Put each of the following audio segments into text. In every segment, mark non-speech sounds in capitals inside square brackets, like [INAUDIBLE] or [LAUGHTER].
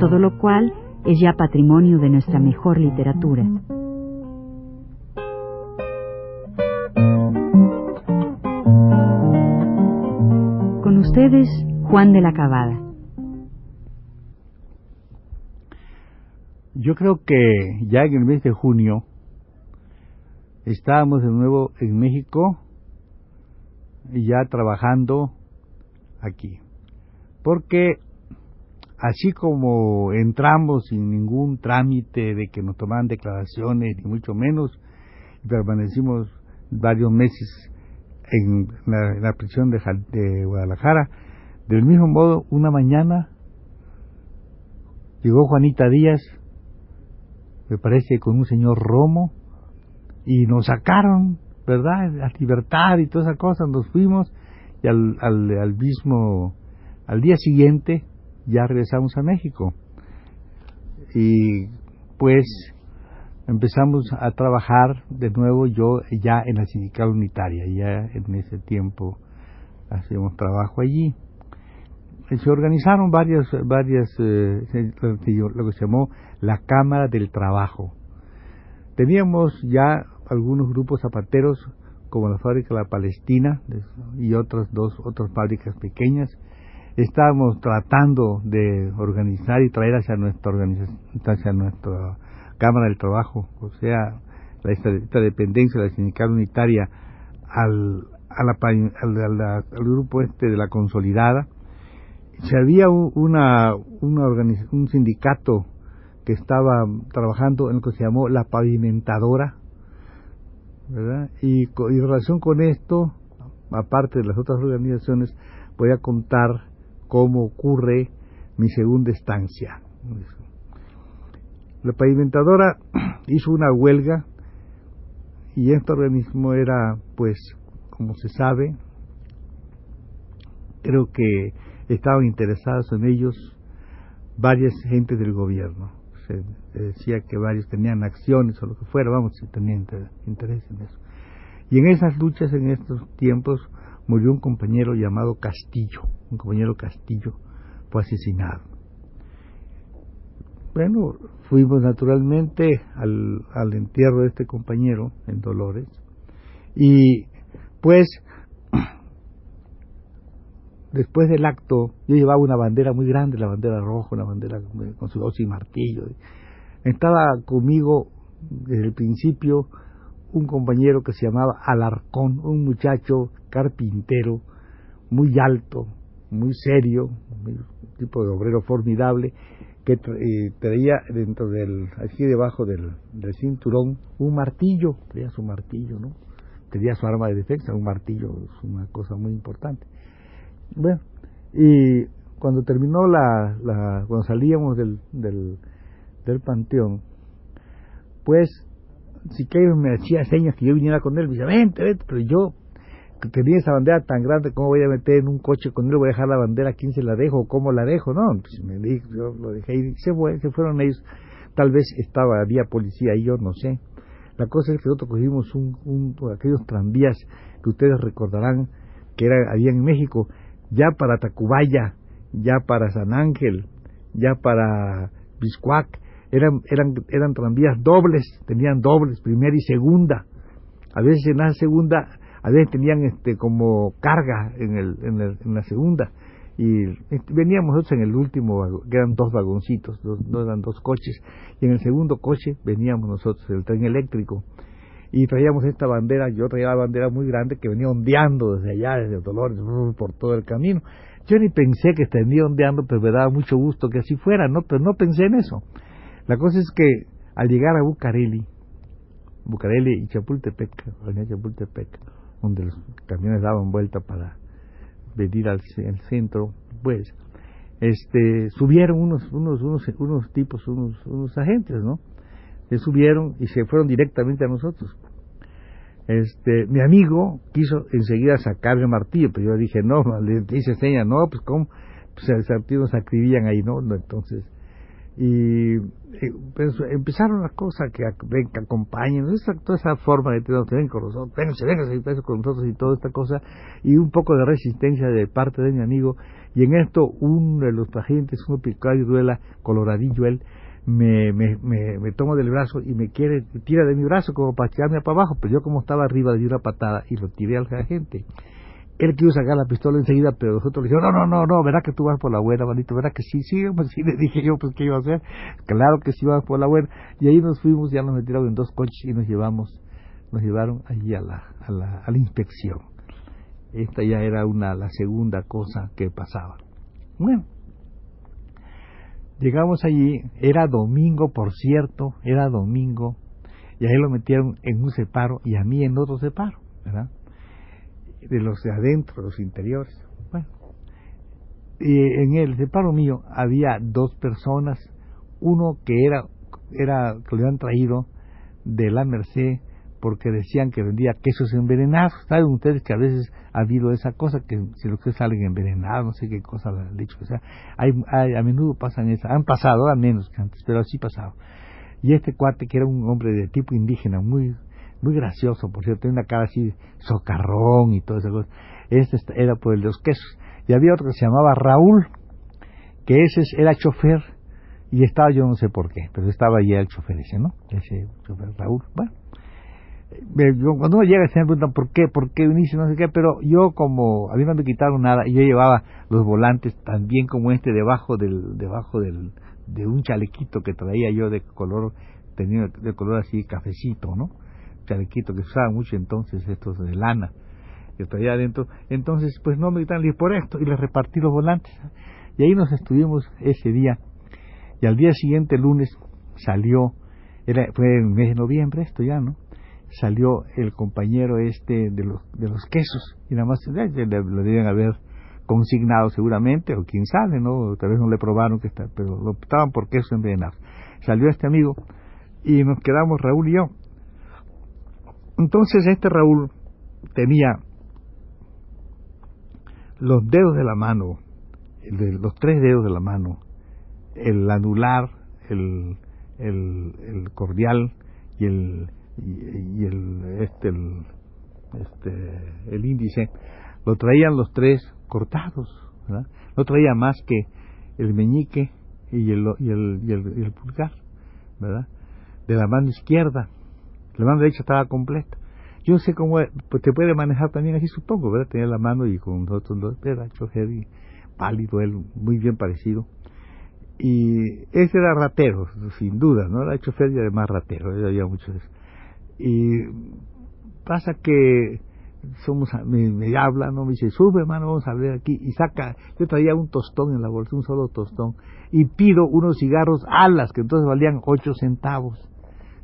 todo lo cual es ya patrimonio de nuestra mejor literatura. Con ustedes, Juan de la Cabada. Yo creo que ya en el mes de junio estábamos de nuevo en México y ya trabajando aquí. Porque así como entramos sin ningún trámite de que nos tomaran declaraciones, ni mucho menos, y permanecimos varios meses en la, prisión de, Guadalajara, del mismo modo, una mañana llegó Juanita Díaz, me parece con un señor Romo, y nos sacaron, ¿verdad? La libertad y todas esas cosas, nos fuimos y al, al, al mismo, al día siguiente ya regresamos a México. Y pues empezamos a trabajar de nuevo yo ya en la sindical unitaria, ya en ese tiempo hacíamos trabajo allí. Se organizaron varias, varias eh, lo que se llamó la Cámara del Trabajo, Teníamos ya algunos grupos zapateros como la fábrica La Palestina y otras dos otras fábricas pequeñas. Estábamos tratando de organizar y traer hacia nuestra organización, hacia nuestra Cámara del Trabajo, o sea, la, esta, dependencia de la sindical unitaria al, al, grupo este de la consolidada. Si había una, una un sindicato que estaba trabajando en lo que se llamó la pavimentadora, ¿verdad? Y, en relación con esto, aparte de las otras organizaciones, voy a contar cómo ocurre mi segunda estancia. La pavimentadora [CLEARS THROAT] hizo una huelga y este organismo era, pues, como se sabe, creo que estaban interesados en ellos varias gentes del gobierno decía que varios tenían acciones o lo que fuera, vamos, si tenían interés en eso. Y en esas luchas, en estos tiempos, murió un compañero llamado Castillo, un compañero Castillo fue asesinado. Bueno, fuimos naturalmente al, al entierro de este compañero en Dolores y pues [CLEARS THROAT] después del acto, yo llevaba una bandera muy grande, la bandera roja, una bandera con su hoz y martillo. Estaba conmigo desde el principio un compañero que se llamaba Alarcón, un muchacho carpintero, muy alto, muy serio, un tipo de obrero formidable, que eh, traía dentro del, aquí debajo del, del cinturón, un martillo, traía su martillo, ¿no? Tenía su arma de defensa, un martillo, es una cosa muy importante. Bueno, y cuando terminó la, la cuando salíamos del, del, del panteón, pues Siqueiros me hacía señas que yo viniera con él, me decía, vente, vente, pero yo tenía esa bandera tan grande, ¿cómo voy a meter en un coche con él? ¿Voy a dejar la bandera? ¿A quién se la dejo? ¿Cómo la dejo? No, pues me dijo, yo lo dejé y se, fue, se fueron ellos. Tal vez estaba, había policía y yo no sé. La cosa es que nosotros cogimos un, un, aquellos tranvías que ustedes recordarán que era, había en México, ya para Tacubaya, ya para San Ángel, ya para Biscuac, eran, eran, eran tranvías dobles, tenían dobles, primera y segunda. A veces en la segunda, a veces tenían este como carga en, el, en, el, en la segunda. Y este, veníamos nosotros en el último, que eran dos vagoncitos, dos, no eran dos coches. Y en el segundo coche veníamos nosotros, el tren eléctrico y traíamos esta bandera, yo traía la bandera muy grande que venía ondeando desde allá, desde Dolores, por todo el camino. Yo ni pensé que venía ondeando, pero me daba mucho gusto que así fuera, ¿no? Pero no pensé en eso. La cosa es que al llegar a Bucareli, Bucareli y Chapultepec, Chapultepec, donde los camiones daban vuelta para venir al, centro, pues este, subieron unos, unos, unos, unos tipos, unos, unos agentes, ¿no? Subieron y se fueron directamente a nosotros. Este, mi amigo quiso enseguida sacarme martillo, pero yo dije, no, [LAUGHS] le hice seña, no, pues cómo, pues se nos acribillan ahí, ¿no? Entonces, y pues, empezaron las cosas que, ven, que acompañen, toda esa forma de tener, ven con nosotros, vénganse, vénganse con nosotros y toda esta cosa, y un poco de resistencia de parte de mi amigo, y en esto uno de los agentes, uno y duela, coloradillo él, me, me, me, toma del brazo y me quiere, tira de mi brazo como para tirarme para abajo, pero yo como estaba arriba le di una patada y lo tiré al agente. Él quiso sacar la pistola enseguida, pero nosotros le dijimos, no, no, no, no, verá que tú vas por la buena, manito, verá que sí, sí, pues sí, le dije yo, pues qué iba a hacer, claro que sí vas por la buena, y ahí nos fuimos, ya nos metieron en dos coches y nos llevamos, nos llevaron allí a la, a la, a la inspección. Esta ya era una, la segunda cosa que pasaba. Bueno, llegamos allí, era domingo, por cierto, era domingo, y ahí lo metieron en un separo y a mí en otro separo, ¿verdad? De los de adentro, los interiores. Bueno, en el separo mío había dos personas, uno que era, era que le han traído de la Merced porque decían que vendía quesos envenenados. Saben ustedes que a veces ha habido esa cosa, que si los que salen envenenados, no sé qué cosa le han dicho. O sea, hay, a menudo pasan esas. Han pasado, ahora menos que antes, pero así pasado. Y este cuate, que era un hombre de tipo indígena, muy muy gracioso, por cierto, tenía una cara así socarrón y todo eso. Este era por el de los quesos. Y había otro que se llamaba Raúl, que ese era chofer, y estaba yo no sé por qué, pero estaba allí el chofer ese, ¿no? Ese chofer Raúl. Bueno, cuando uno llega se me preguntan por qué, por qué viniste, no sé qué, pero yo como a mí no me quitaron nada y yo llevaba los volantes también como este debajo del debajo del de un chalequito que traía yo de color tenía de color así cafecito, ¿no? Chalequito que se usaba mucho entonces, estos de lana, que traía adentro. Entonces, pues no me quitan por esto, y les repartí los volantes. Y ahí nos estuvimos ese día. Y al día siguiente, lunes, salió, era, fue en el mes de noviembre esto ya, ¿no? Salió el compañero este de los, de los quesos, y nada más lo deben haber consignado seguramente, o quién sabe, ¿no? Tal vez no le probaron que está, pero lo optaban por quesos envenenados. Salió este amigo, y nos quedamos Raúl y yo, entonces este Raúl tenía los dedos de la mano, los tres dedos de la mano, el anular, el, el, cordial y el y, el este el este el índice lo traían los tres cortados ¿verdad? no traía más que el meñique y el y el, y el, y el pulgar verdad de la mano izquierda la mano derecha estaba completa. Yo sé cómo pues te puede manejar también así, supongo, ¿verdad? Tenía la mano y con nosotros dos, era chofer y pálido, él muy bien parecido. Y ese era ratero, sin duda, ¿no? Era chofer y además ratero, había muchos. Y pasa que somos me, me, habla, no me dice, sube hermano, vamos a ver aquí, y saca, yo traía un tostón en la bolsa, un solo tostón, y pido unos cigarros alas, que entonces valían ocho centavos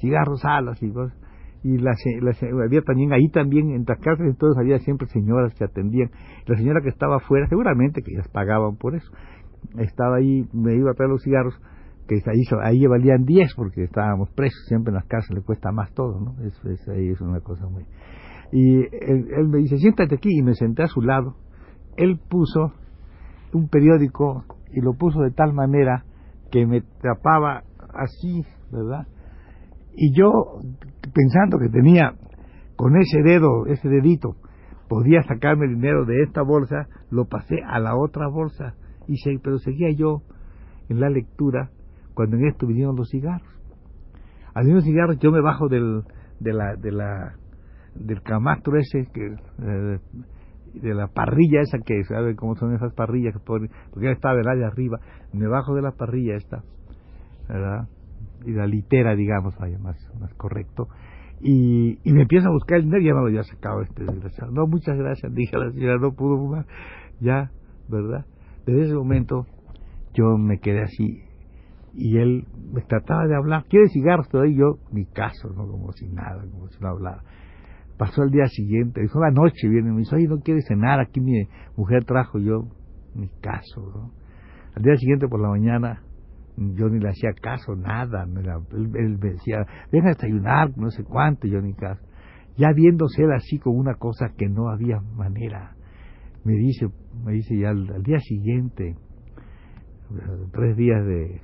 cigarros, alas y y las, había también ahí también en las casas entonces había siempre señoras que atendían. La señora que estaba afuera seguramente que ellas pagaban por eso. Estaba ahí me iba a traer los cigarros que ahí, ahí valían 10 porque estábamos presos siempre en las le cuesta más todo no es, ahí es una cosa muy. Y él, él me dice siéntate aquí y me senté a su lado. Él puso un periódico y lo puso de tal manera que me tapaba así verdad y yo, pensando que tenía con ese dedo, ese dedito, podía sacarme el dinero de esta bolsa, lo pasé a la otra bolsa. Y se, pero seguía yo en la lectura cuando en esto vinieron los cigarros. Al venir los cigarros yo me bajo del, de la, de la, del camastro ese, que, eh, de la parrilla esa que sabe cómo son esas parrillas que porque ya estaba del área arriba, me bajo de la parrilla esta, ¿verdad? Y la litera, digamos, vaya, más, más correcto. Y, y me empieza a buscar el dinero y ya me lo había sacado este desgraciado. No, muchas gracias, dije a la señora, no pudo fumar. Ya, ¿verdad? Desde ese momento yo me quedé así y él me trataba de hablar. ¿Quiere cigarros todavía? yo, mi caso, ¿no? Como si nada, como si no hablara. Pasó el día siguiente, dijo, la noche viene, me dice, oye, ¿no quieres cenar? Aquí mi mujer trajo yo mi caso, ¿no? Al día siguiente por la mañana yo ni le hacía caso, nada. él, me decía, ven a desayunar, no sé cuánto, yo ni caso. Ya viéndose así con una cosa que no había manera, me dice, me dice ya al, día siguiente, tres días de,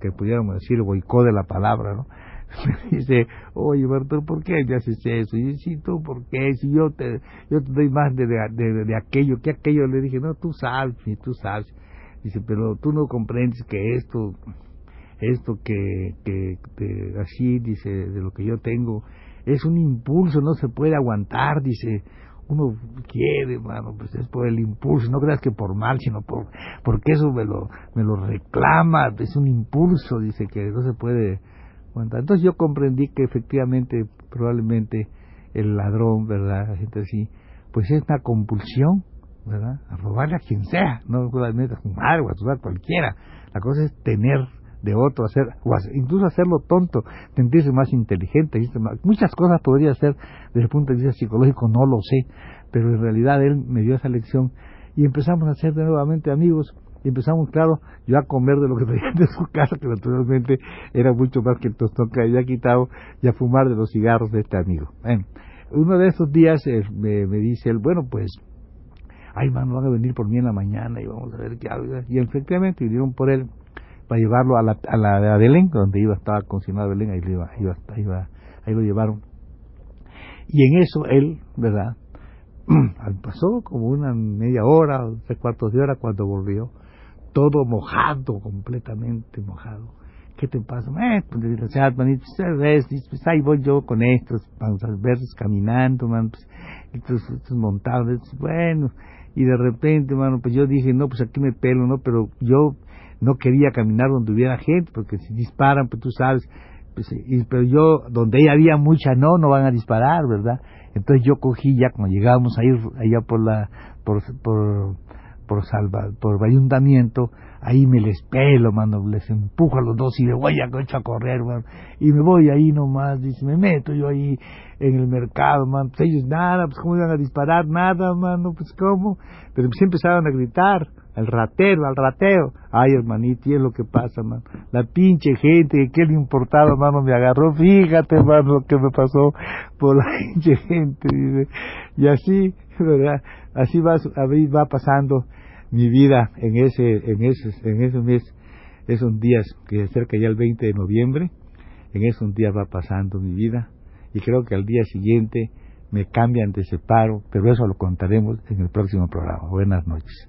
que pudiéramos decir boicot de la palabra, ¿no? [LAUGHS] Me dice, oye, pero ¿por qué me haces eso? Y sí, tú, ¿por qué? Si yo te, yo te doy más de, de, de, aquello, que aquello, le dije, no, tú sabes, tú sabes. Dice, pero tú no comprendes que esto, esto que, que, así, dice, de lo que yo tengo, es un impulso, no se puede aguantar, dice, uno quiere, mano, pues es por el impulso, no creas que por mal, sino por, porque eso me lo, me lo reclama, es un impulso, dice, que no se puede aguantar. Entonces yo comprendí que efectivamente, probablemente, el ladrón, ¿verdad? La gente así, pues es una compulsión, ¿verdad? A robarle a quien sea, no solamente a fumar o a robar cualquiera. La cosa es tener de otro, hacer, o incluso hacerlo tonto, sentirse más inteligente. Muchas cosas podría hacer desde el punto de vista psicológico, no lo sé, pero en realidad él me dio esa lección y empezamos a ser nuevamente amigos y empezamos, claro, yo a comer de lo que traía [LAUGHS] de su casa, que naturalmente era mucho más que el tostón que había quitado, y a fumar de los cigarros de este amigo. Uno de esos días eh, me, dice él, bueno, pues ay, mano, van a venir por mí en la mañana y vamos a ver qué hago. Y efectivamente vinieron por él para llevarlo a la, a la de Belén, donde iba, estaba consignado Belén, ahí, iba, iba, iba, ahí lo llevaron. Y en eso él, ¿verdad? [CLEARS THROAT] Pasó como una media hora, tres cuartos de hora cuando volvió, todo mojado, completamente mojado. ¿Qué te pasa? Eh, pues, ves, pues ahí voy yo con estos, versos caminando, man, pues, estos, estos montados, bueno, y de repente, mano, pues yo dije, no, pues aquí me pelo, ¿no? Pero yo no quería caminar donde hubiera gente, porque si disparan, pues tú sabes, pues, y, pero yo, donde había mucha, no, no van a disparar, ¿verdad? Entonces yo cogí ya, cuando llegábamos a ir allá por la, por, por, por salva, por ayuntamiento, ahí me les pelo, mano, les empujo a los dos y me voy a, a correr, mano, y me voy ahí nomás, dice, me meto yo ahí en el mercado, man, pues ellos nada, pues cómo iban a disparar, nada, mano, pues cómo, pero pues empezaron a gritar, al ratero, al rateo, ay hermanito, es lo que pasa, man, la pinche gente, que le importaba, mano, me agarró, fíjate, mano, lo que me pasó por la [LAUGHS] pinche gente, y así, ¿verdad? Así va, va pasando mi vida en ese, en ese, en ese mes, esos días que cerca ya el 20 de noviembre, en esos días va pasando mi vida y creo que al día siguiente me cambian de separo, pero eso lo contaremos en el próximo programa. Buenas noches.